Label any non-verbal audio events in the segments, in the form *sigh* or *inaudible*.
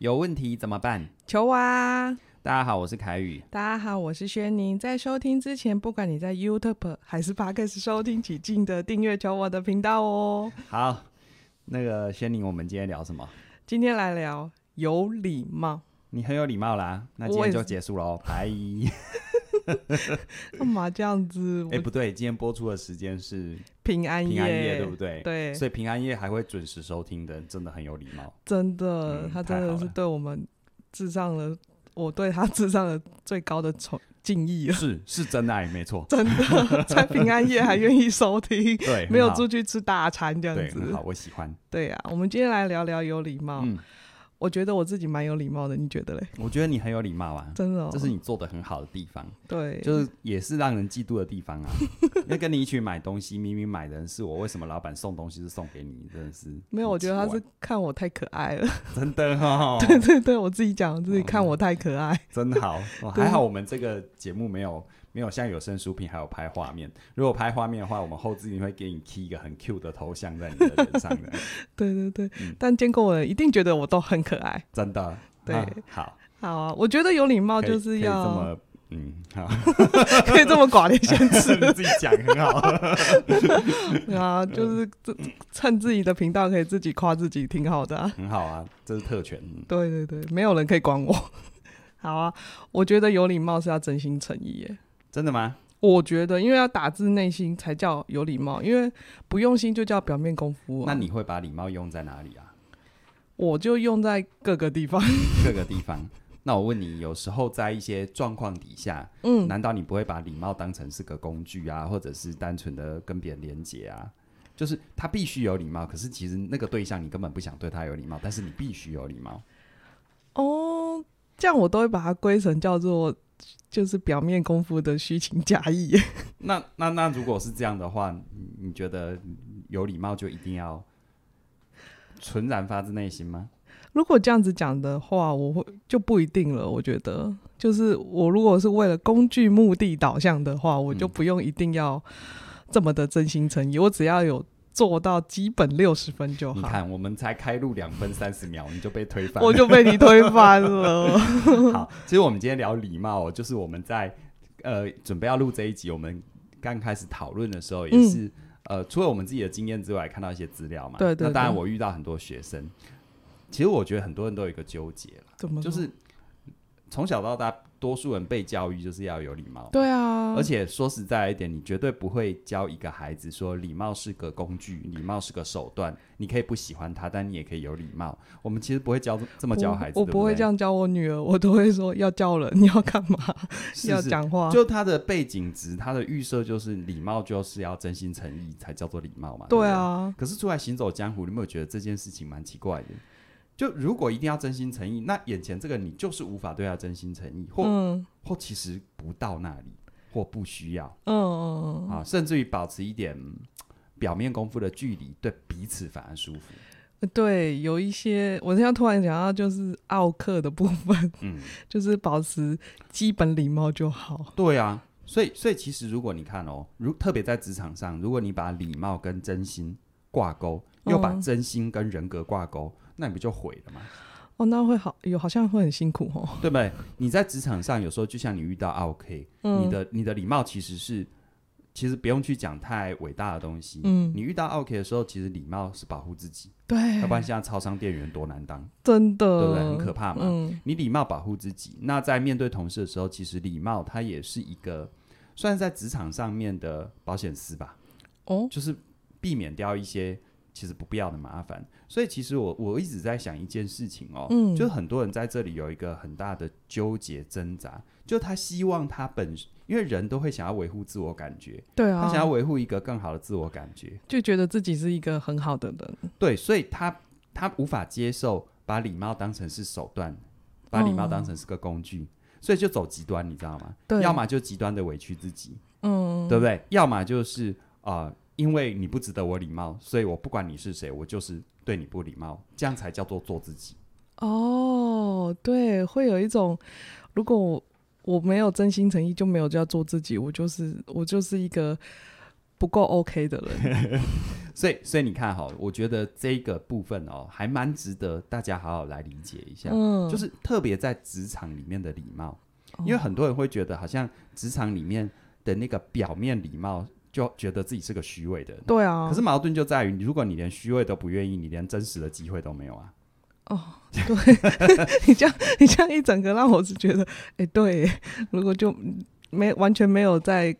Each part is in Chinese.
有问题怎么办？求啊！大家好，我是凯宇。大家好，我是轩宁。在收听之前，不管你在 YouTube 还是 Podcast 收听，请记得订阅求我的频道哦。好，那个轩宁，我们今天聊什么？今天来聊有礼貌。你很有礼貌啦，那今天就结束喽，拜。*laughs* 干嘛这样子？哎、欸，不对，今天播出的时间是平安夜，平安夜对不对？对，所以平安夜还会准时收听的，真的很有礼貌。真的、嗯，他真的是对我们致上了，我对他致上了最高的崇敬意了。是是真爱，没错。*laughs* 真的在平安夜还愿意收听，*laughs* 对，没有出去吃大餐这样子。好，我喜欢。对呀、啊，我们今天来聊聊有礼貌。嗯我觉得我自己蛮有礼貌的，你觉得嘞？我觉得你很有礼貌啊，真的、哦，这是你做的很好的地方。*laughs* 对，就是也是让人嫉妒的地方啊。那跟你一起买东西，*laughs* 明明买的人是我，为什么老板送东西是送给你？真的是没有，我觉得他是看我太可爱了。*laughs* 真的哈、哦，对对对，我自己讲自己看我太可爱，嗯、真好、哦。还好我们这个节目没有。没有像有声书评还有拍画面，如果拍画面的话，我们后制会给你 key 一个很 cute 的头像在你的脸上的。对 *laughs* 对对，嗯、但见过我的人一定觉得我都很可爱，真的。对，啊好，好啊，我觉得有礼貌就是要这么，嗯，好，*laughs* 可以这么寡廉鲜耻，你 *laughs* 自己讲很好。对啊，就是趁自己的频道可以自己夸自己，挺好的、啊，很好啊，这是特权。对对对，没有人可以管我。好啊，我觉得有礼貌是要真心诚意耶。真的吗？我觉得，因为要打自内心才叫有礼貌，因为不用心就叫表面功夫、啊。那你会把礼貌用在哪里啊？我就用在各个地方。各个地方。那我问你，有时候在一些状况底下，嗯，难道你不会把礼貌当成是个工具啊，或者是单纯的跟别人连接啊？就是他必须有礼貌，可是其实那个对象你根本不想对他有礼貌，但是你必须有礼貌。哦，这样我都会把它归成叫做。就是表面功夫的虚情假意。那 *laughs* 那那，如果是这样的话，你觉得有礼貌就一定要纯然发自内心吗？如果这样子讲的话，我会就不一定了。我觉得，就是我如果是为了工具目的导向的话，我就不用一定要这么的真心诚意，我只要有。做到基本六十分就好。你看，我们才开录两分三十秒，你就被推翻，我就被你推翻了。*laughs* 好，其实我们今天聊礼貌，就是我们在呃准备要录这一集，我们刚开始讨论的时候，也是、嗯、呃除了我们自己的经验之外，看到一些资料嘛。对，对对。那当然，我遇到很多学生，其实我觉得很多人都有一个纠结了，怎么就是从小到大。多数人被教育就是要有礼貌，对啊。而且说实在一点，你绝对不会教一个孩子说礼貌是个工具，礼貌是个手段。你可以不喜欢他，但你也可以有礼貌。我们其实不会教这么教孩子，我不会这样教我女儿，我都会说要教人，你要干嘛？*laughs* 是是要讲话。就他的背景值，他的预设就是礼貌就是要真心诚意才叫做礼貌嘛。对啊。可是出来行走江湖，你有没有觉得这件事情蛮奇怪的？就如果一定要真心诚意，那眼前这个你就是无法对他真心诚意，或、嗯、或其实不到那里，或不需要，嗯嗯啊，甚至于保持一点表面功夫的距离，对彼此反而舒服。对，有一些我现在突然想到，就是奥克的部分，嗯，就是保持基本礼貌就好。对啊，所以所以其实如果你看哦，如特别在职场上，如果你把礼貌跟真心挂钩，又把真心跟人格挂钩。嗯那你不就毁了吗？哦，那会好有好像会很辛苦哦，对不对？你在职场上有时候就像你遇到 OK，嗯，你的你的礼貌其实是其实不用去讲太伟大的东西。嗯，你遇到 OK 的时候，其实礼貌是保护自己，对，要不然现在超商店员多难当，真的，对不对？很可怕嘛。嗯，你礼貌保护自己，那在面对同事的时候，其实礼貌它也是一个算是在职场上面的保险丝吧。哦，就是避免掉一些。其实不必要的麻烦，所以其实我我一直在想一件事情哦，嗯，就是很多人在这里有一个很大的纠结挣扎，就他希望他本，因为人都会想要维护自我感觉，对啊，他想要维护一个更好的自我感觉，就觉得自己是一个很好的人，对，所以他他无法接受把礼貌当成是手段，把礼貌当成是个工具，哦，所以就走极端，你知道吗？对，要么就极端的委屈自己，嗯，对不对？要么就是啊。呃因为你不值得我礼貌，所以我不管你是谁，我就是对你不礼貌，这样才叫做做自己。哦，对，会有一种，如果我，我没有真心诚意，就没有叫做自己，我就是我就是一个不够 OK 的人。*laughs* 所以，所以你看哈，我觉得这个部分哦，还蛮值得大家好好来理解一下。嗯，就是特别在职场里面的礼貌，因为很多人会觉得好像职场里面的那个表面礼貌，就觉得自己是个虚伪的人。对啊。可是矛盾就在于，如果你连虚伪都不愿意，你连真实的机会都没有啊。哦，*laughs* 对，你这样，你这样一整个让我是觉得，哎，对，如果就没完全没有在。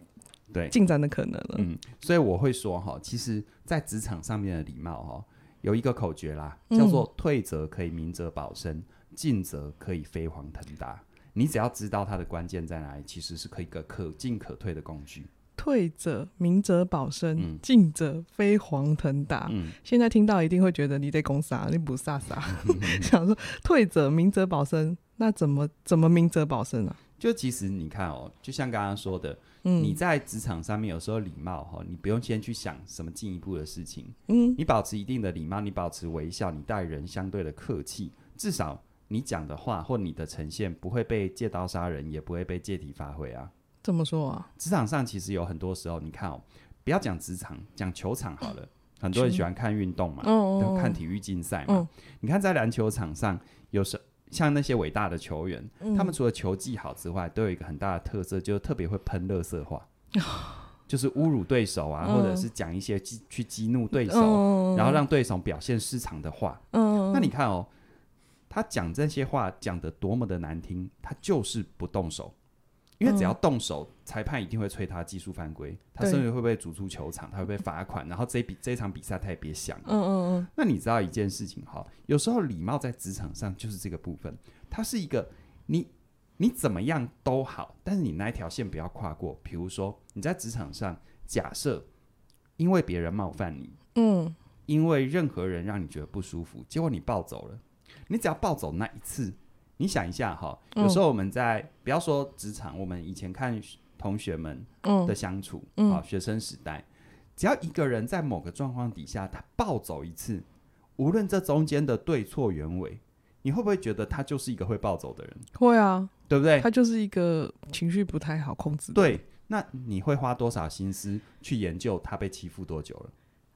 对进展的可能了，嗯，所以我会说哈，其实，在职场上面的礼貌哈，有一个口诀啦，叫做“退则可以明哲保身，进则可以飞黄腾达”。你只要知道它的关键在哪里，其实是可以个可进可退的工具。退者明哲保身，进者飞黄腾达。嗯，现在听到一定会觉得你在攻杀，你不杀杀。*laughs* 想说退者明哲保身，那怎么怎么明哲保身啊？就其实你看哦，就像刚刚说的。嗯、你在职场上面有时候礼貌哈，你不用先去想什么进一步的事情。嗯，你保持一定的礼貌，你保持微笑，你待人相对的客气，至少你讲的话或你的呈现不会被借刀杀人，也不会被借题发挥啊。怎么说啊？职场上其实有很多时候，你看哦，不要讲职场，讲球场好了。很多人喜欢看运动嘛，哦、看体育竞赛嘛。哦、你看在篮球场上，有时。像那些伟大的球员，嗯、他们除了球技好之外，都有一个很大的特色，就是特别会喷垃圾话，哦、*laughs* 就是侮辱对手啊，嗯、或者是讲一些激去激怒对手，嗯、然后让对手表现失常的话。嗯、那你看哦，他讲这些话讲得多么的难听，他就是不动手。因为只要动手，嗯、裁判一定会吹他技术犯规，他甚至会被逐出球场，他会被罚款，然后这比这场比赛他也别想。嗯嗯嗯。那你知道一件事情哈？有时候礼貌在职场上就是这个部分，它是一个你你怎么样都好，但是你那一条线不要跨过。比如说你在职场上，假设因为别人冒犯你，嗯，因为任何人让你觉得不舒服，结果你暴走了，你只要暴走那一次。你想一下哈，有时候我们在、嗯、不要说职场，我们以前看同学们的相处，啊、嗯，学生时代，只要一个人在某个状况底下他暴走一次，无论这中间的对错原委，你会不会觉得他就是一个会暴走的人？会啊，对不对？他就是一个情绪不太好控制的。对，那你会花多少心思去研究他被欺负多久了？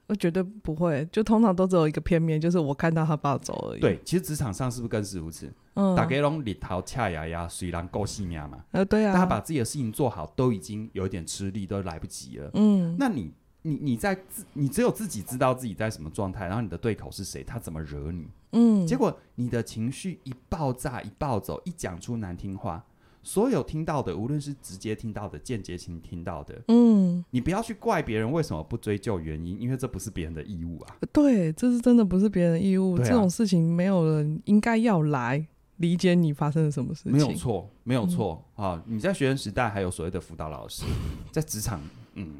我绝对不会，就通常都只有一个片面，就是我看到他暴走而已。对，其实职场上是不是更是如此？嗯，大家拢日头恰牙牙，虽然够细命嘛。呃，对啊。但他把自己的事情做好，都已经有点吃力，都来不及了。嗯，那你，你，你在自，你只有自己知道自己在什么状态，然后你的对口是谁，他怎么惹你？嗯，结果你的情绪一爆炸，一暴走，一讲出难听话。所有听到的，无论是直接听到的、间接性听到的，嗯，你不要去怪别人为什么不追究原因，因为这不是别人的义务啊。对，这是真的不是别人的义务。啊、这种事情没有人应该要来理解你发生了什么事情。没有错，没有错、嗯、啊！你在学生时代还有所谓的辅导老师，*laughs* 在职场，嗯，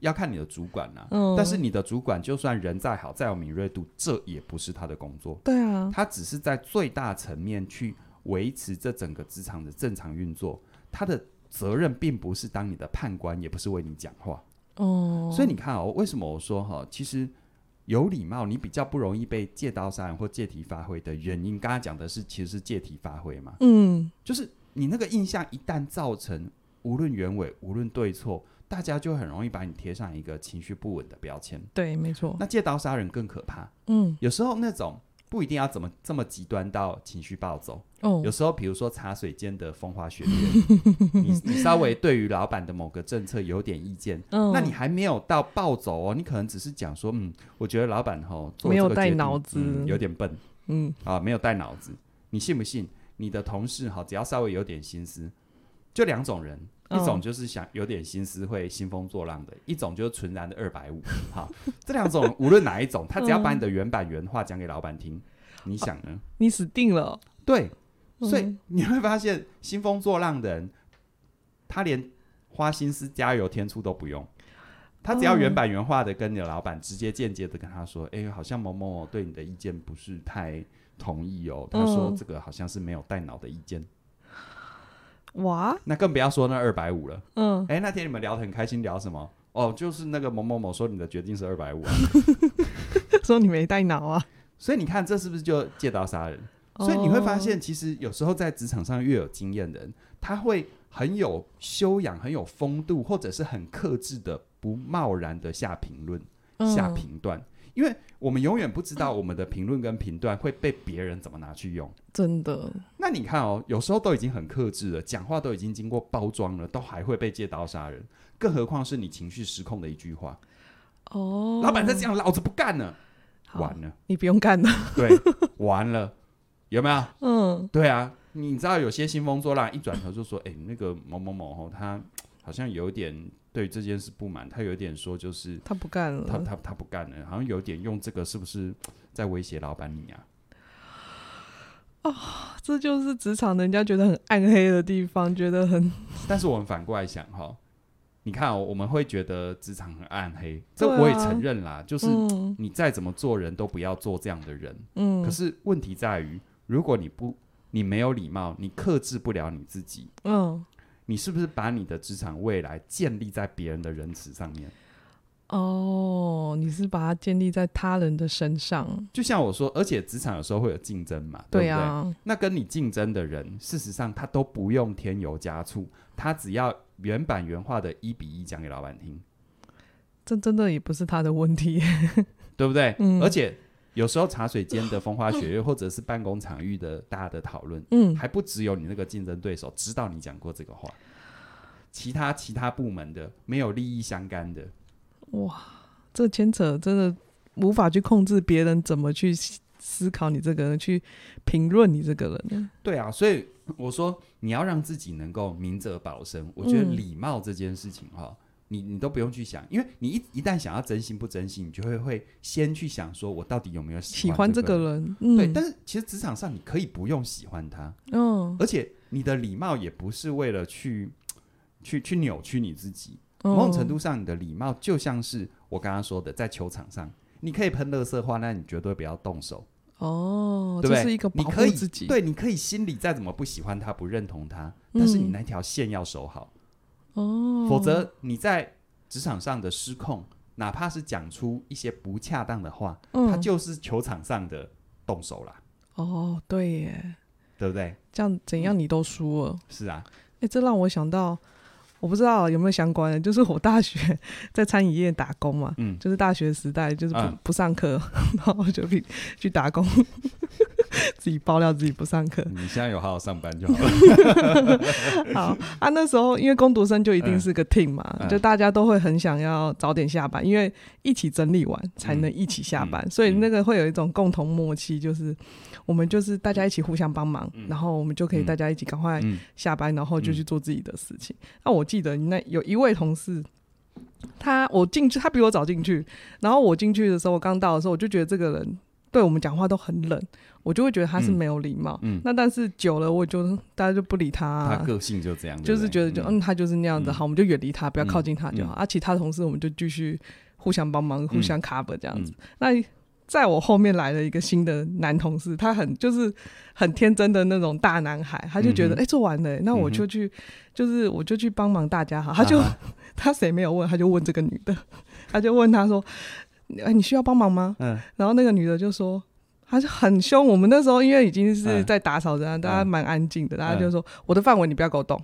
要看你的主管呐、啊。嗯。但是你的主管就算人再好，再有敏锐度，这也不是他的工作。对啊。他只是在最大层面去。维持这整个职场的正常运作，他的责任并不是当你的判官，也不是为你讲话。哦，所以你看哦，为什么我说哈，其实有礼貌，你比较不容易被借刀杀人或借题发挥的原因，刚刚讲的是其实是借题发挥嘛。嗯，就是你那个印象一旦造成，无论原委，无论对错，大家就很容易把你贴上一个情绪不稳的标签。对，没错。那借刀杀人更可怕。嗯，有时候那种。不一定要怎么这么极端到情绪暴走。哦，有时候比如说茶水间的风花雪月，*laughs* 你你稍微对于老板的某个政策有点意见，哦、那你还没有到暴走哦，你可能只是讲说，嗯，我觉得老板吼做这个决定，没有带脑子，嗯，有点笨，嗯。啊，没有带脑子，你信不信？你的同事哈，只要稍微有点心思，就两种人。一种就是想有点心思会兴风作浪的，一种就是纯然的二百五。*laughs* 好，这两种无论哪一种，他只要把你的原版原话讲给老板听，你想呢？你死定了。对，所以你会发现兴风作浪的人，他连花心思加油添醋都不用，他只要原版原话的跟你的老板直接间接的跟他说：“哎，好像某某某对你的意见不是太同意哦。”他说这个好像是没有带脑的意见。哇，那更不要说那二百五了。嗯，哎、欸，那天你们聊得很开心，聊什么？哦，就是那个某某某说你的决定是二百五，*laughs* 说你没带脑啊。所以你看，这是不是就借刀杀人？哦、所以你会发现，其实有时候在职场上越有经验的人，他会很有修养、很有风度，或者是很克制的，不贸然的下评论、下评断。嗯因为我们永远不知道我们的评论跟评断会被别人怎么拿去用，真的。那你看哦，有时候都已经很克制了，讲话都已经经过包装了，都还会被借刀杀人，更何况是你情绪失控的一句话。哦，老板在这样，老子不干了，完了，你不用干了，对，完了，有没有？嗯，对啊，你知道有些兴风作浪，一转头就说，哎，那个某某某吼，他好像有点。对这件事不满，他有点说就是他不干了，他他他不干了，好像有点用这个是不是在威胁老板你啊？哦，这就是职场人家觉得很暗黑的地方，觉得很。*laughs* 但是我们反过来想哈，你看哦，我们会觉得职场很暗黑，这我也承认啦，就是你再怎么做人都不要做这样的人。嗯。可是问题在于，如果你不你没有礼貌，你克制不了你自己。嗯。你是不是把你的职场未来建立在别人的仁慈上面？哦，你是把它建立在他人的身上。就像我说，而且职场有时候会有竞争嘛，对啊，对不对？那跟你竞争的人，事实上他都不用添油加醋，他只要原版原话的一比一讲给老板听，这真的也不是他的问题，对不对？*laughs* 嗯，而且。有时候茶水间的风花雪月，或者是办公场域的大家的讨论，嗯，还不只有你那个竞争对手知道你讲过这个话，其他其他部门的没有利益相干的，哇，这牵扯真的无法去控制别人怎么去思考你这个人，去评论你这个人。对啊，所以我说你要让自己能够明哲保身，我觉得礼貌这件事情哈。你你都不用去想，因为你一一旦想要真心不真心，你就会会先去想说，我到底有没有喜欢，这个，人？嗯、对，但是其实职场上你可以不用喜欢他，嗯，而且你的礼貌也不是为了去去去扭曲你自己，某种程度上，你的礼貌就像是我刚刚说的，在球场上，你可以喷垃圾话，那你绝对不要动手。哦，对不对？这是一个保护自己，对，你可以心里再怎么不喜欢他、不认同他，但是你那条线要守好。哦，否则你在职场上的失控，哪怕是讲出一些不恰当的话，嗯，它就是球场上的动手了。哦，对耶，对不对？这样怎样你都输了。嗯，是啊，哎，这让我想到，我不知道有没有相关的，就是我大学在餐饮业打工嘛，嗯，就是大学时代就是不，嗯，不上课，*laughs* 然后就去去打工。自己爆料自己不上课，你现在有好好上班就好了。*laughs* 好啊，那时候因为工读生就一定是个 team 嘛，嗯、就大家都会很想要早点下班，因为一起整理完才能一起下班，嗯、所以那个会有一种共同默契，就是我们就是大家一起互相帮忙，嗯、然后我们就可以大家一起赶快下班，然后就去做自己的事情。那、我记得那有一位同事，他我进去，他比我早进去，然后我进去的时候，我刚到的时候，我就觉得这个人对我们讲话都很冷。我就会觉得他是没有礼貌，嗯，那但是久了，我就大家就不理他，啊，他个性就这样，就是觉得就嗯，他就是那样子，好，我们就远离他，不要靠近他就好。啊其他同事我们就继续互相帮忙，互相 cover 这样子。那在我后面来了一个新的男同事，他很就是很天真的那种大男孩，他就觉得哎，做完了，那我就去，就是我就去帮忙大家好。他就 *laughs* 他谁没有问，他就问这个女的，他就问他说，哎，你需要帮忙吗？嗯，然后那个女的就说。他就很凶，我们那时候因为已经是在打扫着，大家蛮安静的，大家就说：“我的范围你不要给我动，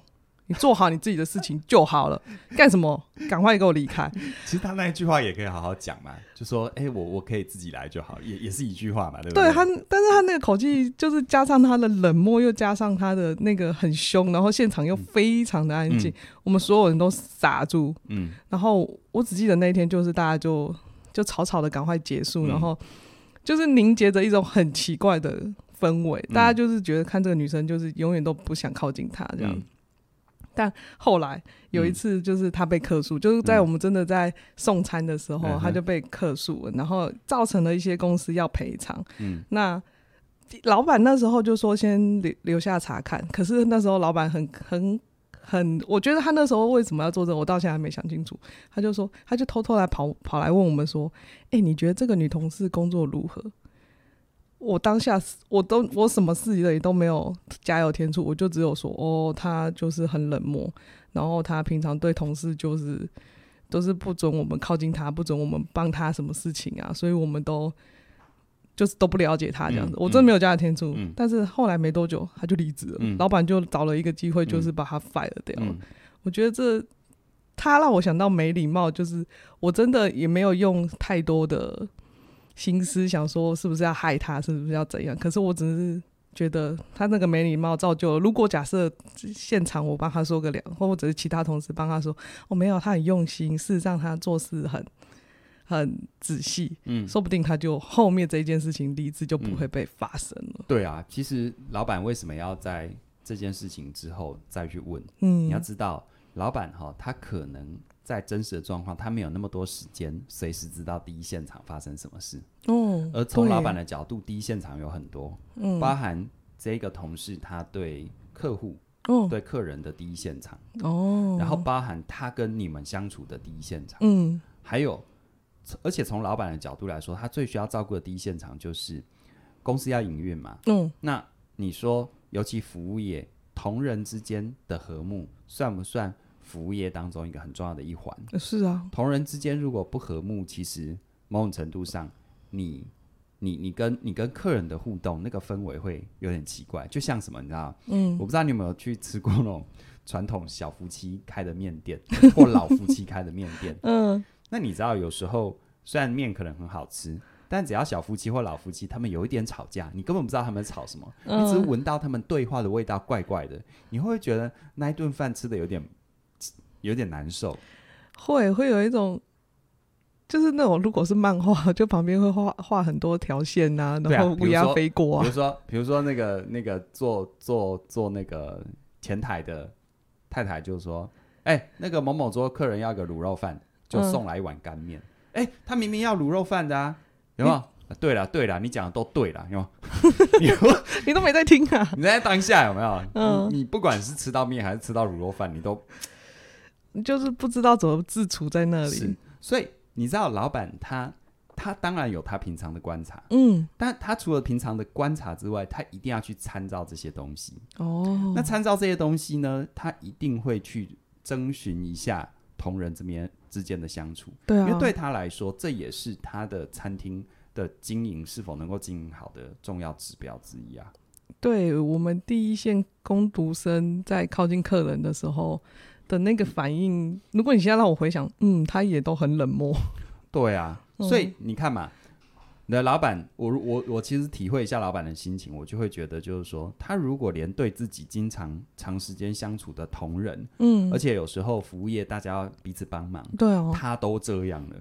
你做好你自己的事情就好了，干什么？赶快给我离开。*laughs* ”其实他那一句话也可以好好讲嘛，就说：“哎，我我可以自己来就好。”也也是一句话嘛，对不对？对他，但是他那个口气就是加上他的冷漠，又加上他的那个很凶，然后现场又非常的安静，我们所有人都傻住。嗯，然后我只记得那一天就是大家就就草草的赶快结束，然后。就是凝结着一种很奇怪的氛围，大家就是觉得看这个女生就是永远都不想靠近她这样。嗯、但后来有一次，就是她被客诉，嗯、就是在我们真的在送餐的时候，她、嗯、就被客诉了，然后造成了一些公司要赔偿。嗯，那老板那时候就说先留留下查看，可是那时候老板很很。很，我觉得他那时候为什么要做这，我到现在还没想清楚。他就说，他就偷偷来跑跑来问我们说：“哎、你觉得这个女同事工作如何？”我当下我都我什么事也都没有加油添醋，我就只有说：“哦，她就是很冷漠，然后她平常对同事就是都是不准我们靠近她，不准我们帮她什么事情啊，所以我们都。”就是都不了解他这样子，嗯、我真的没有加他天助。嗯、但是后来没多久，他就离职了，嗯、老板就找了一个机会，就是把他 fire 掉了。嗯、我觉得这他让我想到没礼貌，就是我真的也没有用太多的心思想说是不是要害他，是不是要怎样。可是我只是觉得他那个没礼貌造就了。如果假设现场我帮他说个两，或者是其他同事帮他说，我、哦、没有，他很用心，事实上他做事很很仔细，嗯，说不定他就后面这件事情第一次就不会被发生了。嗯、对啊，其实老板为什么要在这件事情之后再去问？嗯，你要知道，老板哈，他可能在真实的状况，他没有那么多时间随时知道第一现场发生什么事。哦，而从老板的角度，第一现场有很多，嗯，包含这个同事他对客户、哦、对客人的第一现场，哦，然后包含他跟你们相处的第一现场，嗯，还有。而且从老板的角度来说，他最需要照顾的第一现场就是公司要营运嘛。嗯，那你说，尤其服务业同仁之间的和睦，算不算服务业当中一个很重要的一环？是啊，同仁之间如果不和睦，其实某种程度上，你、你、你跟你跟客人的互动，那个氛围会有点奇怪。就像什么，你知道？嗯，我不知道你有没有去吃过那种传统小夫妻开的面店，或老夫妻开的面店。*laughs* 嗯。那你知道，有时候虽然面可能很好吃，但只要小夫妻或老夫妻他们有一点吵架，你根本不知道他们吵什么，嗯、你只闻到他们对话的味道怪怪的，你会不会觉得那一顿饭吃的有点有点难受？会会有一种，就是那种如果是漫画，就旁边会画画很多条线呐、啊，然后乌鸦飞过、啊。比如说，比如说那个那个做做做那个前台的太太就说：“哎、欸，那个某某桌客人要个卤肉饭。”就送来一碗干面，哎、他明明要卤肉饭的啊，有没有？嗯、对了对了，你讲的都对了，有没有？*laughs* 你，*laughs* 你都没在听啊？你在当下有没有？嗯，你，你不管是吃到面还是吃到卤肉饭，你都就是不知道怎么自处在那里。所以你知道，老板他他当然有他平常的观察，嗯，但他除了平常的观察之外，他一定要去参照这些东西。哦，那参照这些东西呢，他一定会去征询一下同仁这边。之间的相处，对啊，因为对他来说，这也是他的餐厅的经营是否能够经营好的重要指标之一啊。对我们第一线工读生在靠近客人的时候的那个反应，嗯、如果你现在让我回想，嗯，他也都很冷漠。对啊，所以你看嘛。嗯你的老板，我我我其实体会一下老板的心情，我就会觉得，就是说，他如果连对自己经常长时间相处的同仁，嗯，而且有时候服务业大家要彼此帮忙，对哦，他都这样了，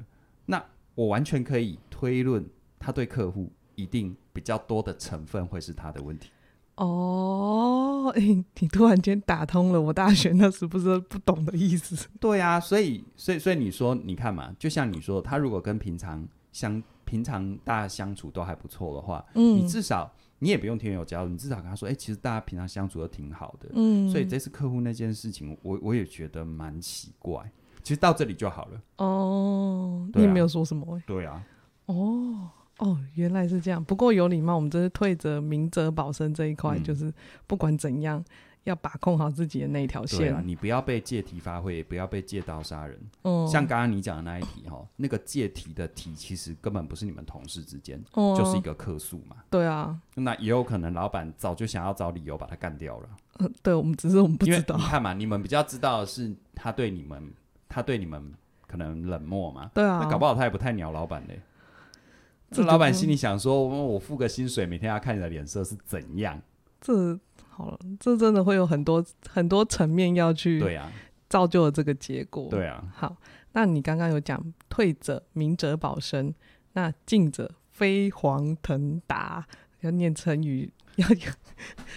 那我完全可以推论，他对客户一定比较多的成分会是他的问题。哦，欸，你突然间打通了我大学那时不是不懂的意思。对啊，所以所以所以你说，你看嘛，就像你说，他如果跟平常相平常大家相处都还不错的话，嗯，你至少你也不用添油加醋，你至少跟他说，哎、欸，其实大家平常相处都挺好的，嗯，所以这次客户那件事情，我我也觉得蛮奇怪。其实到这里就好了。哦，啊、你也没有说什么、欸。对啊。哦哦，原来是这样。不过有礼貌，我们这是退则、明哲保身这一块，嗯、就是不管怎样。要把控好自己的那一条线。对啊，你不要被借题发挥，也不要被借刀杀人。嗯，像刚刚你讲的那一题哈，那个借题的题其实根本不是你们同事之间，哦、就是一个客诉嘛。对啊，那也有可能老板早就想要找理由把他干掉了。嗯，对，我们只是我们不知道。你看嘛，你们比较知道的是他对你们，他对你们可能冷漠嘛。对啊，那搞不好他也不太鸟老板嘞。这老板心里想说，我付个薪水，每天要看你的脸色是怎样？这。好了，这真的会有很多很多层面要去对啊，造就了这个结果。对啊，好，那你刚刚有讲退者明哲保身，那进者飞黄腾达，要念成语 *laughs* 要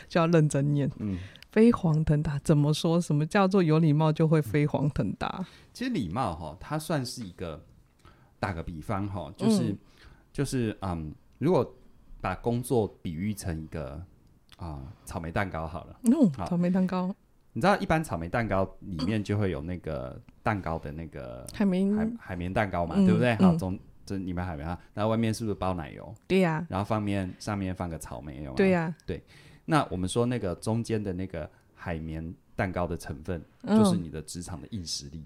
就要认真念。嗯，飞黄腾达怎么说？什么叫做有礼貌就会飞黄腾达？嗯，其实礼貌哈，它算是一个打个比方哈，就是、嗯、就是嗯，如果把工作比喻成一个。啊，草莓蛋糕好了。嗯，草莓蛋糕，你知道一般草莓蛋糕里面就会有那个蛋糕的那个海绵海海绵蛋糕嘛，对不对？好，中这里面海绵啊，然后外面是不是包奶油？对呀。然后放面上面放个草莓，有吗？对呀。对，那我们说那个中间的那个海绵蛋糕的成分，就是你的职场的硬实力。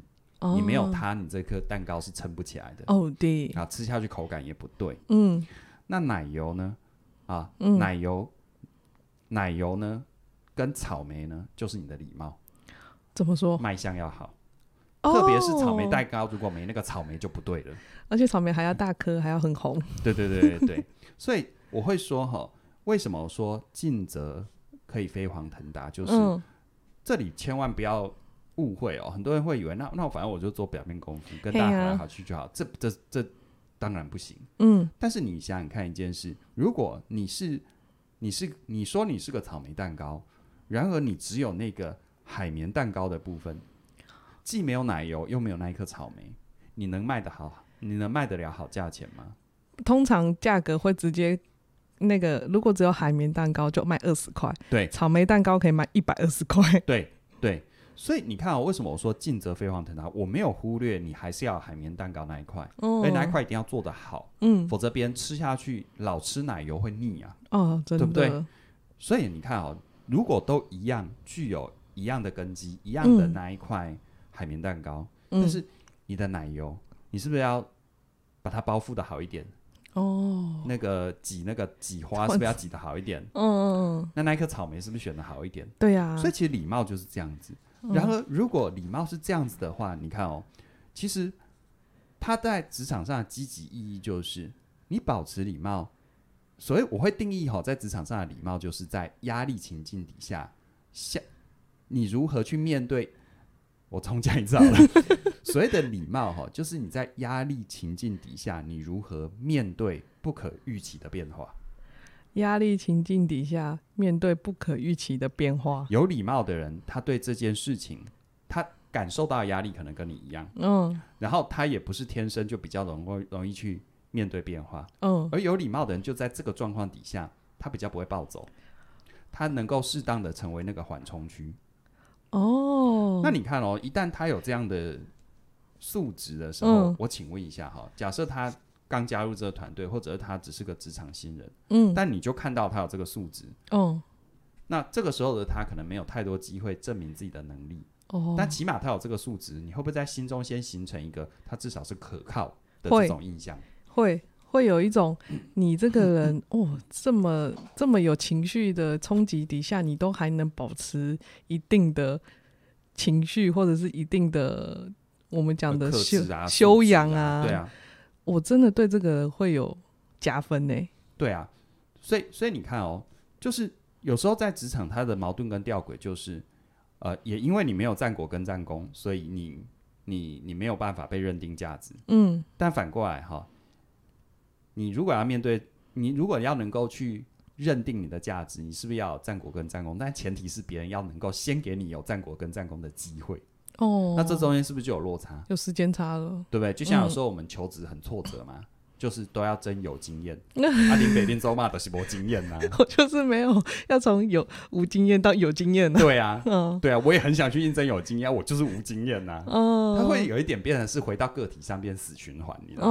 你没有它，你这颗蛋糕是撑不起来的。哦，对。啊，吃下去口感也不对。嗯。那奶油呢？啊，奶油。奶油呢，跟草莓呢，就是你的礼貌。怎么说？卖相要好，特别是草莓蛋糕，如果没那个草莓就不对了。而且草莓还要大颗，还要很红。对对对对对，*laughs* 所以我会说哈，为什么我说尽责可以飞黄腾达？就是、嗯、这里千万不要误会哦，很多人会以为那那我反正我就做表面功夫，跟大家好来好去就好。啊、这这这当然不行。嗯，但是你想想看一件事，如果你是你是你说你是个草莓蛋糕，然而你只有那个海绵蛋糕的部分，既没有奶油又没有那一颗草莓，你能卖得好？你能卖得了好价钱吗？通常价格会直接那个，如果只有海绵蛋糕就卖二十块，对，草莓蛋糕可以卖一百二十块，对对。所以你看啊、哦，为什么我说尽责飞黄腾达？我没有忽略你还是要海绵蛋糕那一块，所以那一块一定要做得好，嗯，否则别人吃下去老吃奶油会腻啊，哦，真的，对不对？所以你看啊、哦，如果都一样，具有一样的根基，一样的那一块海绵蛋糕，嗯、但是你的奶油，你是不是要？把它包覆的好一点哦，那个挤那个挤花是不是要 *laughs* 挤的好一点？嗯嗯嗯。那那一颗草莓是不是选的好一点？对呀。所以其实礼貌就是这样子。然而，如果礼貌是这样子的话，你看哦，其实他在职场上的积极意义就是你保持礼貌。所以我会定义哈，在职场上的礼貌就是在压力情境底下，下你如何去面对。我重讲一次好了。*laughs* 所谓的礼貌哈，就是你在压力情境底下，你如何面对不可预期的变化？压力情境底下面对不可预期的变化，有礼貌的人，他对这件事情，他感受到的压力可能跟你一样，嗯，然后他也不是天生就比较容易容易去面对变化，嗯，而有礼貌的人就在这个状况底下，他比较不会暴走，他能够适当的成为那个缓冲区。哦，那你看哦，一旦他有这样的素质的时候，嗯、我请问一下哈，假设他刚加入这个团队，或者是他只是个职场新人，嗯，但你就看到他有这个素质，哦，那这个时候的他可能没有太多机会证明自己的能力，哦，但起码他有这个素质，你会不会在心中先形成一个他至少是可靠的这种印象？会会有一种你这个人哦，这么这么有情绪的冲击底下，你都还能保持一定的情绪，或者是一定的我们讲的修啊、修养啊，对啊，我真的对这个会有加分呢。对啊，所以所以你看哦，就是有时候在职场，他的矛盾跟吊诡就是，呃，也因为你没有战果跟战功，所以你你你没有办法被认定价值。嗯，但反过来哈。你如果要面对，你如果要能够去认定你的价值，你是不是要有战果跟战功？但前提是别人要能够先给你有战果跟战功的机会。哦，那这中间是不是就有落差？有时间差了，对不对？就像有时候我们求职很挫折嘛。嗯就是都要真有经验，*laughs* 阿丁北丁州嘛都是没经验呐。*laughs* 我就是没有要从有无经验到有经验。对啊，*laughs* 嗯，对啊，我也很想去应征有经验，我就是无经验呐。嗯，他会有一点变成是回到个体上变死循环，你知道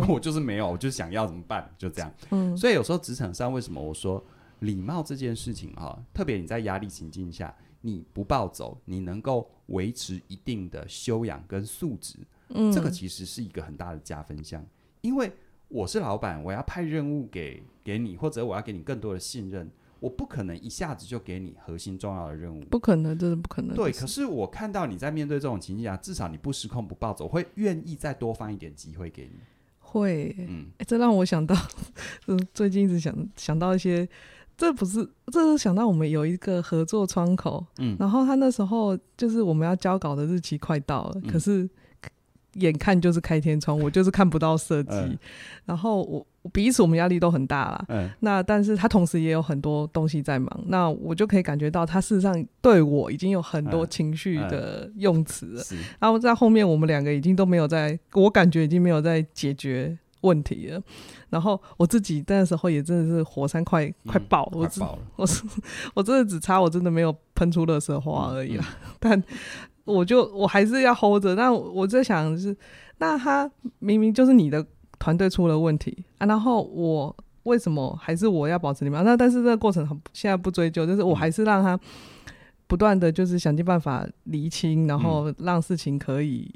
吗？我就是没有，我就想要怎么办？就这样。嗯，所以有时候职场上为什么我说礼貌这件事情哈，特别你在压力情境下，你不暴走，你能够维持一定的修养跟素质，嗯，这个其实是一个很大的加分项。因为我是老板，我要派任务给给你，或者我要给你更多的信任，我不可能一下子就给你核心重要的任务，不可能，这是不可能。对，可是我看到你在面对这种情境下，至少你不失控不暴走，我会愿意再多放一点机会给你。会，嗯，欸，这让我想到，嗯，*laughs* 最近一直想想到一些，这不是，这是想到我们有一个合作窗口，嗯，然后他那时候就是我们要交稿的日期快到了，嗯，可是。眼看就是开天窗，*laughs* 我就是看不到设计，嗯、然后我彼此我们压力都很大啦。嗯，那但是他同时也有很多东西在忙，那我就可以感觉到他事实上对我已经有很多情绪的用词了。嗯嗯、然后在后面我们两个已经都没有在，我感觉已经没有在解决问题了。然后我自己那时候也真的是火山快、嗯、快爆，我只我是 *laughs* 我真的只差我真的没有喷出垃圾花而已啦，嗯嗯、*laughs* 但。我就我还是要 hold 着，那我在想的是，那他明明就是你的团队出了问题啊，然后我为什么还是我要保持礼貌？那但是这个过程很现在不追究，就是我还是让他不断的就是想尽办法厘清，然后让事情可以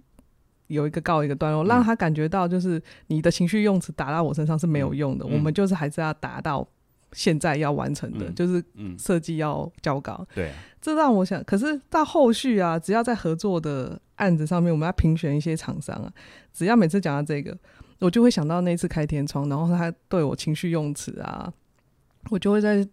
有一个告一个段落，让他感觉到就是你的情绪用词打到我身上是没有用的，我们就是还是要达到现在要完成的，嗯、就是设计要交稿。对、啊，这让我想，可是到后续啊，只要在合作的案子上面，我们要评选一些厂商啊，只要每次讲到这个，我就会想到那次开天窗，然后他对我情绪用词啊，我就会在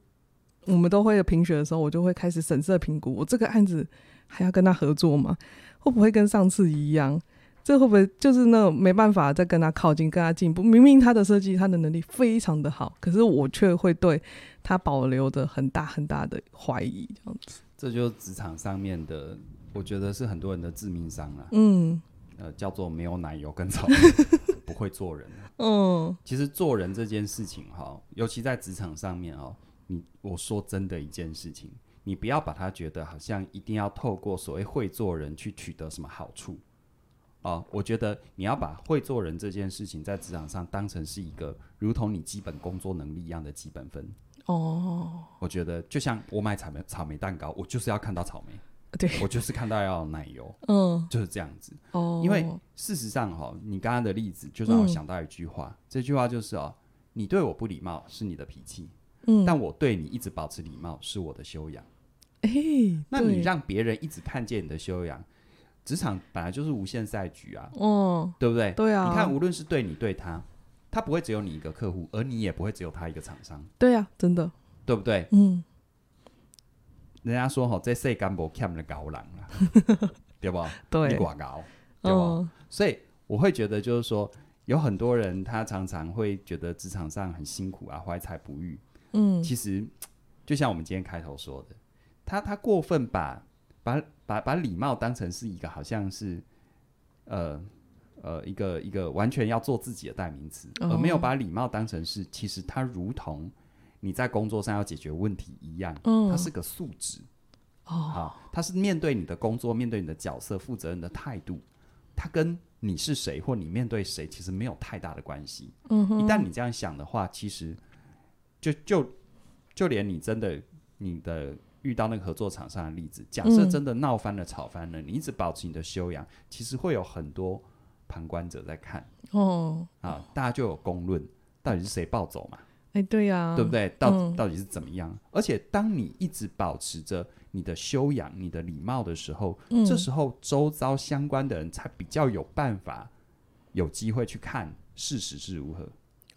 我们都会评选的时候，我就会开始审慎评估，我这个案子还要跟他合作吗？会不会跟上次一样？这会不会就是那种没办法再跟他靠近、跟他进步？明明他的设计、他的能力非常的好，可是我却会对他保留着很大很大的怀疑，这样子。这就是职场上面的，我觉得是很多人的致命伤啊。嗯，呃，叫做没有奶油跟草莓，*laughs* 不会做人。嗯，其实做人这件事情哈，尤其在职场上面哦，你我说真的一件事情，你不要把它觉得好像一定要透过所谓会做人去取得什么好处。哦，我觉得你要把会做人这件事情在职场上当成是一个如同你基本工作能力一样的基本分。哦，我觉得就像我买草莓草莓蛋糕，我就是要看到草莓，对，我就是看到要奶油，嗯，就是这样子。哦，因为事实上哈、哦，你刚刚的例子就让我想到一句话，嗯、这句话就是哦，你对我不礼貌是你的脾气，嗯，但我对你一直保持礼貌是我的修养。哎，那你让别人一直看见你的修养。职场本来就是无限赛局啊，哦，对不对？对啊，你看，无论是对你对他，他不会只有你一个客户，而你也不会只有他一个厂商。对啊，真的，对不对？嗯，人家说吼，这世间无欠的高人啊，*laughs* 对不？对，你寡高，对不？嗯、所以我会觉得，就是说，有很多人他常常会觉得职场上很辛苦啊，怀才不遇。嗯，其实就像我们今天开头说的，他他过分把。把把把礼貌当成是一个好像是，呃呃一个一个完全要做自己的代名词，哦、而没有把礼貌当成是其实它如同你在工作上要解决问题一样，嗯、它是个素质。哦，好，它是面对你的工作，面对你的角色负责任的态度，它跟你是谁或你面对谁其实没有太大的关系。嗯哼，一旦你这样想的话，其实就就就连你真的你的。遇到那个合作厂商的例子，假设真的闹翻了、吵翻了，嗯、你一直保持你的修养，其实会有很多旁观者在看。哦，啊，大家就有公论，到底是谁暴走嘛？哎，对呀、啊，对不对？到、嗯、到底是怎么样？而且，当你一直保持着你的修养、你的礼貌的时候，嗯、这时候周遭相关的人才比较有办法、有机会去看事实是如何。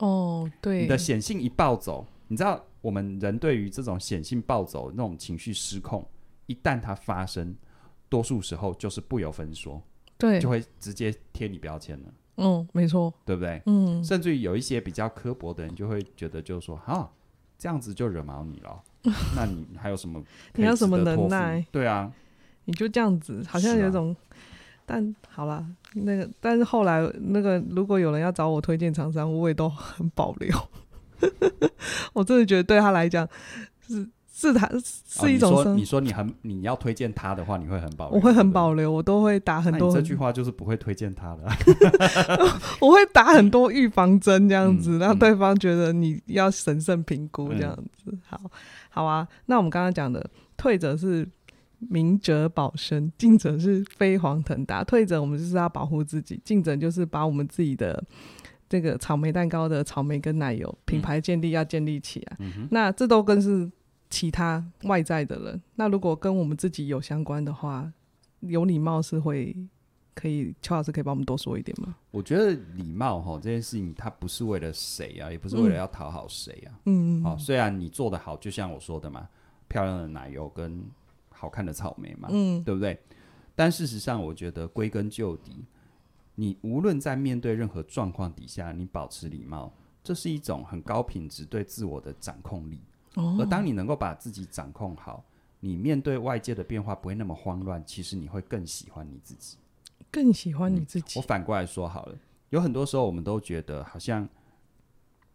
哦，对，你的显性一暴走，你知道。我们人对于这种显性暴走、那种情绪失控，一旦它发生，多数时候就是不由分说，对，就会直接贴你标签了。嗯，没错，对不对？嗯，甚至于有一些比较刻薄的人，就会觉得就是说，哈，这样子就惹毛你了，*laughs* 那你还有什么？*laughs* 你有什么能耐？对啊，你就这样子，好像有一种，啊、但好啦，那个，但是后来那个，如果有人要找我推荐厂商，我也都很保留。*laughs* 我真的觉得对他来讲是是他是一种、哦。你说你说你很你要推荐他的话，你会很保留。我会很保留，我都会打很多。这句话就是不会推荐他的。*laughs* 我会打很多预防针，这样子，嗯、让对方觉得你要审慎评估，这样子。嗯、好，好啊。那我们刚刚讲的，退者是明哲保身，进者是飞黄腾达。退者我们就是要保护自己，进者就是把我们自己的。这个草莓蛋糕的草莓跟奶油品牌建立要建立起来，嗯、那这都跟是其他外在的人。那如果跟我们自己有相关的话，有礼貌是会可以，邱老师可以帮我们多说一点吗？我觉得礼貌哈这件事情，它不是为了谁啊，也不是为了要讨好谁啊。嗯嗯。好、哦，虽然你做的好，就像我说的嘛，漂亮的奶油跟好看的草莓嘛，嗯，对不对？但事实上，我觉得归根究底。你无论在面对任何状况底下，你保持礼貌，这是一种很高品质对自我的掌控力。哦，而当你能够把自己掌控好，你面对外界的变化不会那么慌乱，其实你会更喜欢你自己，更喜欢你自己。嗯，我反过来说好了，有很多时候我们都觉得好像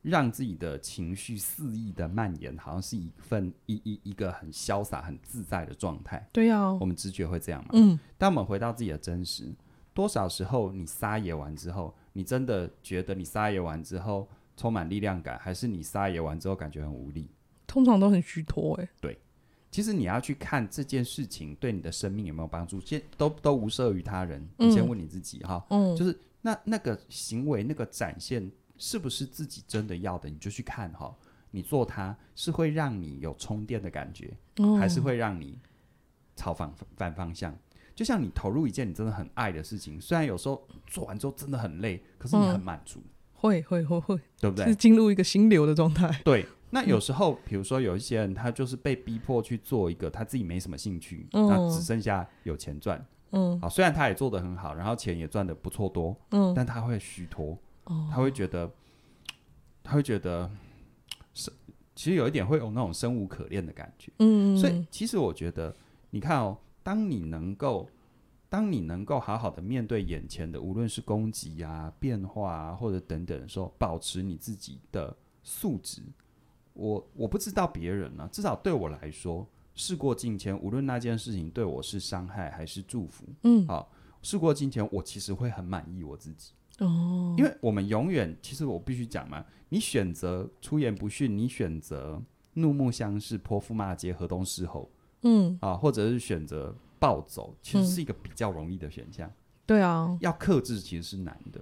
让自己的情绪肆意的蔓延，好像是一份一一一个很潇洒、很自在的状态。对呀，我们直觉会这样嘛？嗯，当我们回到自己的真实。多少时候你撒野完之后，你真的觉得你撒野完之后充满力量感，还是你撒野完之后感觉很无力？通常都很虚脱诶。对，其实你要去看这件事情对你的生命有没有帮助，先都都无涉于他人。你先问你自己哈，嗯，就是那那个行为那个展现是不是自己真的要的？你就去看哈，你做它是会让你有充电的感觉，哦、还是会让你朝反反方向？就像你投入一件你真的很爱的事情，虽然有时候做完之后真的很累，可是你很满足，嗯、会会会会，对不对？是进入一个心流的状态。对，*laughs* 那有时候比如说有一些人，他就是被逼迫去做一个他自己没什么兴趣，嗯、那只剩下有钱赚。嗯，好，虽然他也做得很好，然后钱也赚得不错多，嗯，但他会虚脱，哦，他会觉得，他会觉得是，其实有一点会有那种生无可恋的感觉，嗯，所以其实我觉得，你看哦，当你能够，当你能够好好的面对眼前的，无论是攻击啊、变化啊，或者等等的时候，保持你自己的素质，我我不知道别人呢、啊，至少对我来说。事过境迁，无论那件事情对我是伤害还是祝福，嗯，好，事过境迁，我其实会很满意我自己。哦，因为我们永远，其实我必须讲嘛，你选择出言不逊，你选择怒目相视、泼妇骂街、河东狮吼，嗯，啊，或者是选择暴走，其实是一个比较容易的选项。对啊，要克制其实是难的。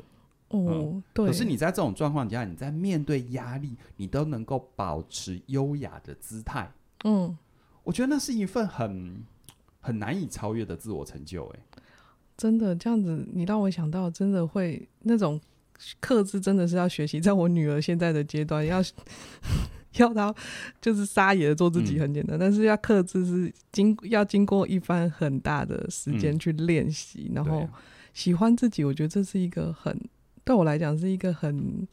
哦，嗯、对。可是你在这种状况下，你在面对压力，你都能够保持优雅的姿态，嗯。我觉得那是一份很很难以超越的自我成就，哎，真的这样子，你让我想到，真的会那种克制，真的是要学习。在我女儿现在的阶段，要 *laughs* 要到就是撒野的做自己很简单，嗯、但是要克制是经要经过一番很大的时间去练习，嗯、然后喜欢自己。我觉得这是一个很对我来讲是一个很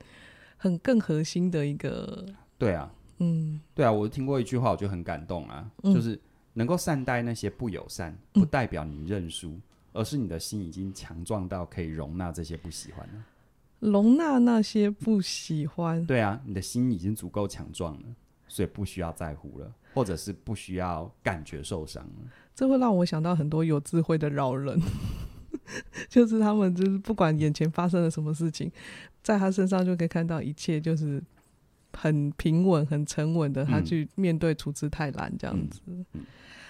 很更核心的一个，对啊。嗯，对啊，我听过一句话，我就很感动啊，嗯、就是能够善待那些不友善，不代表你认输，嗯、而是你的心已经强壮到可以容纳这些不喜欢了。容纳那些不喜欢，对啊，你的心已经足够强壮了，所以不需要在乎了，或者是不需要感觉受伤了。这会让我想到很多有智慧的老人，*laughs* 就是他们就是不管眼前发生了什么事情，在他身上就可以看到一切就是。很平稳、很沉稳的，他去面对处之泰然这样子。嗯嗯、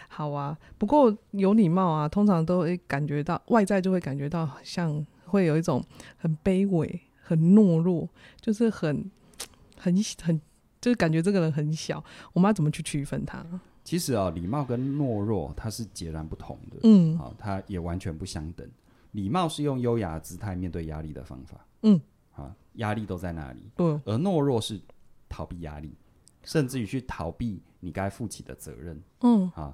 好啊。不过有礼貌啊，通常都会感觉到外在就会感觉到像会有一种很卑微、很懦弱，就是很、*tsk* 很、很，就是感觉这个人很小。我们要怎么去区分他？其实啊，礼貌跟懦弱它是截然不同的。嗯，好，它也完全不相等。礼貌是用优雅的姿态面对压力的方法。嗯，啊，压力都在那里。对，而懦弱是。逃避压力，甚至于去逃避你该负起的责任。嗯，啊，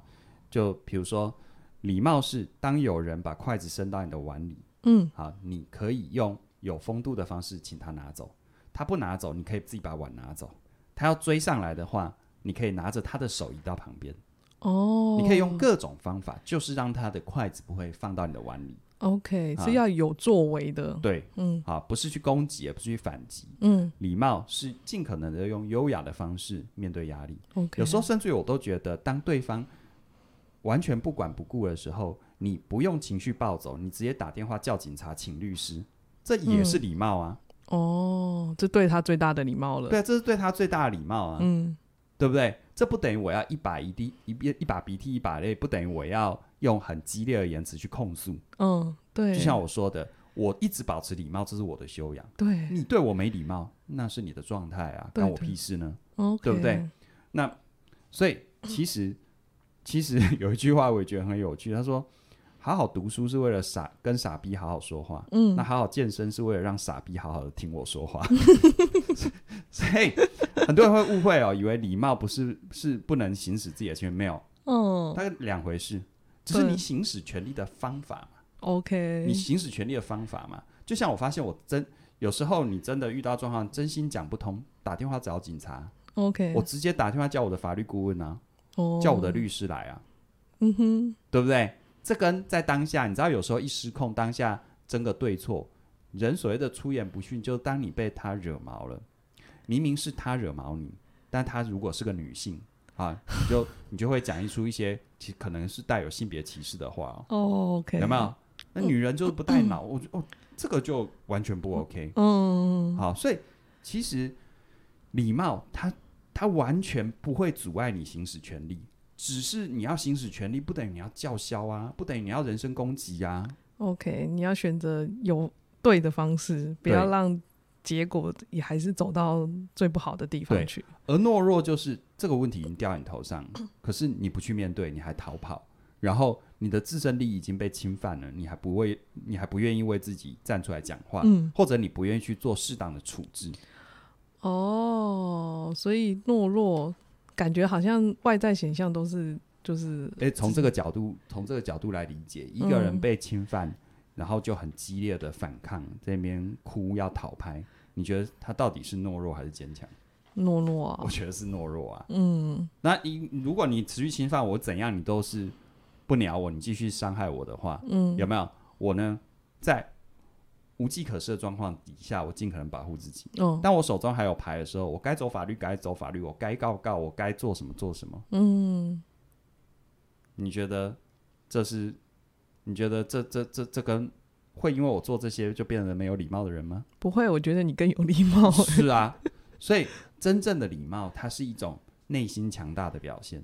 就比如说，礼貌是当有人把筷子伸到你的碗里，嗯，好，你可以用有风度的方式请他拿走。他不拿走，你可以自己把碗拿走。他要追上来的话，你可以拿着他的手移到旁边。哦，你可以用各种方法，就是让他的筷子不会放到你的碗里。OK，是要有作为的，啊、对，嗯，啊，不是去攻击，也不是去反击，嗯，礼貌是尽可能的用优雅的方式面对压力。OK，有时候甚至于我都觉得，当对方完全不管不顾的时候，你不用情绪暴走，你直接打电话叫警察，请律师，这也是礼貌啊。嗯、哦，这对他最大的礼貌了。对，这是对他最大的礼貌啊。嗯，对不对？这不等于我要一把一滴一一把鼻涕一把泪，不等于我要。用很激烈的言辞去控诉，嗯，对，就像我说的，我一直保持礼貌，这是我的修养。对，你对我没礼貌，那是你的状态啊，关我屁事呢？对，对不对？那所以其实其实 *laughs* 有一句话我也觉得很有趣，他说：“好好读书是为了傻跟傻逼好好说话，嗯，那好好健身是为了让傻逼好好的听我说话。*laughs* ”所以很多人会误会哦，以为礼貌不是是不能行使自己的权利，没有，嗯，它两回事。只是你行使权利的方法嘛？OK，你行使权利的方法嘛？就像我发现，我真有时候你真的遇到状况，真心讲不通，打电话找警察。OK，我直接打电话叫我的法律顾问啊，oh. 叫我的律师来啊。嗯哼，对不对？这跟在当下，你知道，有时候一失控，当下争个对错，人所谓的出言不逊，就当你被他惹毛了，明明是他惹毛你，但他如果是个女性。啊，你就 *laughs* 你就会讲一出一些其可能是带有性别歧视的话哦。哦、oh,，OK，有没有？那女人就是不带脑，我、嗯、哦，这个就完全不 OK。嗯，好，所以其实礼貌它它完全不会阻碍你行使权利，只是你要行使权利，不等于你要叫嚣啊，不等于你要人身攻击啊。OK，你要选择有对的方式，不要让结果也还是走到最不好的地方去。而懦弱就是这个问题已经掉在你头上，可是你不去面对，你还逃跑，然后你的自身利益已经被侵犯了，你还不为，你还不愿意为自己站出来讲话，嗯，或者你不愿意去做适当的处置。哦，所以懦弱感觉好像外在形象都是就是，诶，从这个角度，从这个角度来理解，一个人被侵犯。嗯然后就很激烈的反抗，这边哭要讨拍，你觉得他到底是懦弱还是坚强？懦弱啊，我觉得是懦弱啊。嗯，那你如果你持续侵犯我，怎样你都是不鸟我，你继续伤害我的话，嗯，有没有？我呢，在无计可施的状况底下，我尽可能保护自己。哦，当我手中还有牌的时候，我该走法律该走法律，我该告告，我该做什么做什么。嗯，你觉得这是？你觉得这这这这跟会因为我做这些就变得没有礼貌的人吗？不会，我觉得你更有礼貌。是啊，所以真正的礼貌，它是一种内心强大的表现。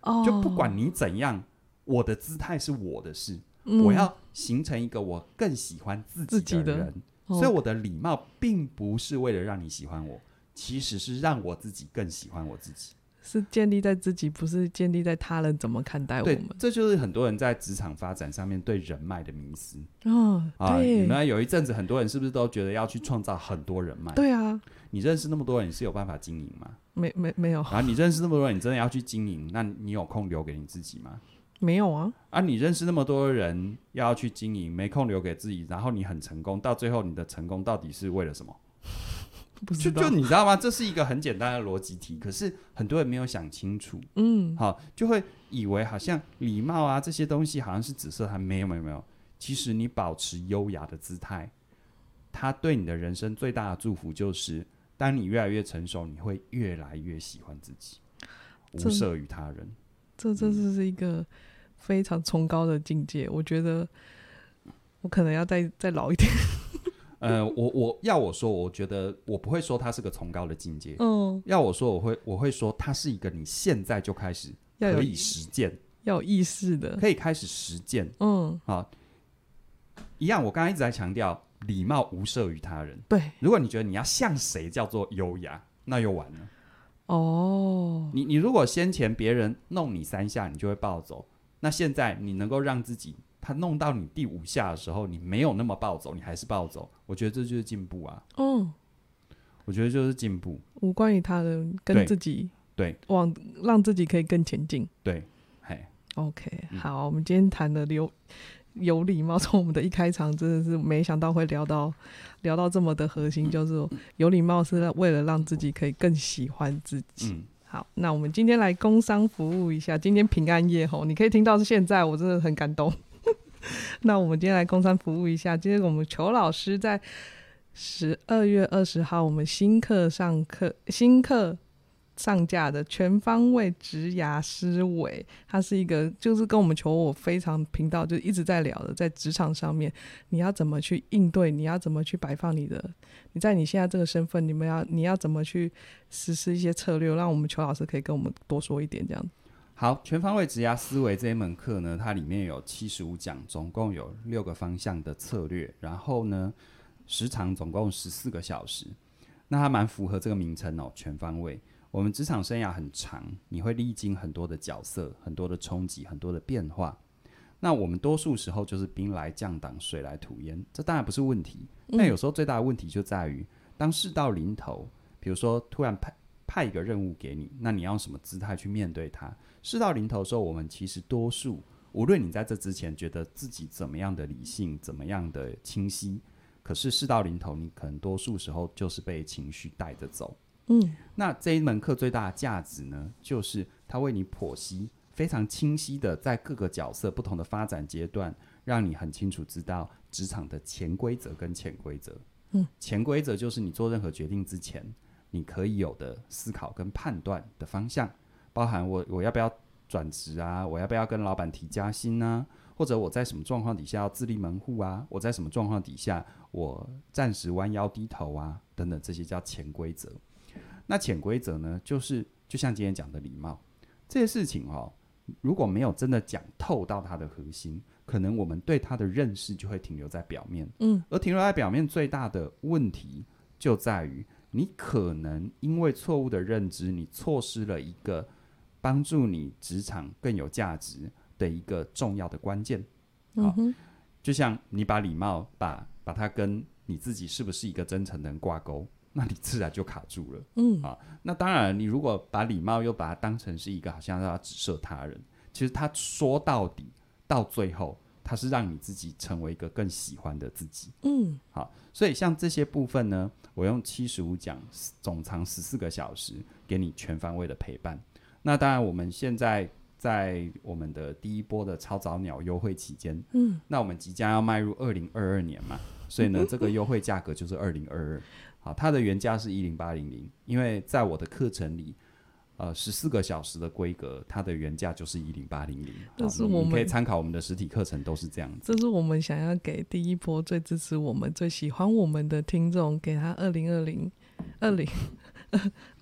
哦，就不管你怎样，我的姿态是我的事，嗯，我要形成一个我更喜欢自己的人。所以我的礼貌并不是为了让你喜欢我，其实是让我自己更喜欢我自己。是建立在自己，不是建立在他人怎么看待我们。这就是很多人在职场发展上面对人脉的迷思。哦，啊，你们有一阵子，很多人是不是都觉得要去创造很多人脉？对啊，你认识那么多人，你是有办法经营吗？没没没有。然后，你认识那么多人，你真的要去经营？那你有空留给你自己吗？没有啊。啊，你认识那么多人要去经营，没空留给自己，然后你很成功，到最后你的成功到底是为了什么？就就你知道吗？这是一个很简单的逻辑题，可是很多人没有想清楚。嗯，好，就会以为好像礼貌啊这些东西好像是紫色，还没有没有没有。其实你保持优雅的姿态，它对你的人生最大的祝福就是，当你越来越成熟，你会越来越喜欢自己，无色于他人。这这这是一个非常崇高的境界，我觉得我可能要再再老一点。*laughs* 呃，我我要我说，我觉得我不会说它是个崇高的境界。嗯，要我说，我会我会说，它是一个你现在就开始可以实践，要有意识的，可以开始实践。嗯，好，一样。我刚刚一直在强调，礼貌无涉于他人。对，如果你觉得你要像谁叫做优雅，那又完了。哦，你你如果先前别人弄你三下，你就会暴走，那现在你能够让自己。他弄到你第五下的时候，你没有那么暴走，你还是暴走，我觉得这就是进步啊。嗯，我觉得就是进步，无关于他人，跟自己对，往让自己可以更前进。对，嘿，OK，好，我们今天谈的流有礼貌，从我们的一开场真的是没想到会聊到聊到这么的核心，就是有礼貌是为了让自己可以更喜欢自己。嗯，好，那我们今天来工商服务一下，今天平安夜吼，你可以听到是现在，我真的很感动。*laughs* 那我们今天来工商服务一下。今天我们裘老师在十二月二十号，我们新课上课，新课上架的全方位职涯思维，它是一个就是跟我们求我非常频道就一直在聊的，在职场上面你要怎么去应对，你要怎么去摆放你的，你在你现在这个身份，你们要你要怎么去实施一些策略，让我们求老师可以跟我们多说一点这样。好，全方位职涯思维这一门课呢，它里面有七十五讲，总共有六个方向的策略，然后呢，时长总共十四个小时，那它蛮符合这个名称哦，全方位。我们职场生涯很长，你会历经很多的角色，很多的冲击，很多的变化。那我们多数时候就是兵来将挡，水来土掩，这当然不是问题。但有时候最大的问题就在于，当事到临头，比如说突然派派一个任务给你，那你要用什么姿态去面对它？事到临头的时候，我们其实多数，无论你在这之前觉得自己怎么样的理性，怎么样的清晰，可是事到临头，你可能多数时候就是被情绪带着走。嗯，那这一门课最大的价值呢，就是它为你剖析非常清晰的，在各个角色不同的发展阶段，让你很清楚知道职场的潜规则跟潜规则。嗯，潜规则就是你做任何决定之前，你可以有的思考跟判断的方向。包含我我要不要转职啊？我要不要跟老板提加薪呢？或者我在什么状况底下要自立门户啊？我在什么状况底下我暂时弯腰低头啊？等等，这些叫潜规则。那潜规则呢，就是就像今天讲的礼貌这些事情哦，如果没有真的讲透到它的核心，可能我们对它的认识就会停留在表面。嗯，而停留在表面最大的问题就在于你可能因为错误的认知，你错失了一个帮助你职场更有价值的一个重要的关键。好，嗯、就像你把礼貌把把它跟你自己是不是一个真诚的人挂钩，那你自然就卡住了。嗯，啊，那当然，你如果把礼貌又把它当成是一个好像要指涉他人，其实他说到底到最后，他是让你自己成为一个更喜欢的自己。嗯，好，所以像这些部分呢，我用七十五讲总长十四个小时给你全方位的陪伴。那当然，我们现在。在我们的第一波的超早鸟优惠期间，嗯，那我们即将要迈入二零二二年嘛，所以呢，*laughs* 这个优惠价格就是二零二二。好，它的原价是一零八零零，因为在我的课程里，呃，十四个小时的规格，它的原价就是一零八零零。这是我们可以参考我们的实体课程，都是这样子。这是我们想要给第一波最支持我们、最喜欢我们的听众，给他二零二零二零。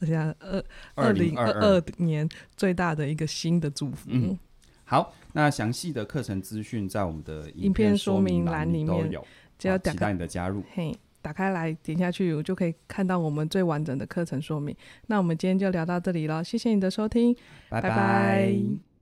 而且二二零二二年最大的一个新的祝福。嗯，好，那详细的课程资讯在我们的影片说明栏里面都有，只要期待你的加入。嘿，打开来点下去，我就可以看到我们最完整的课程说明。那我们今天就聊到这里了，谢谢你的收听，拜拜。拜拜。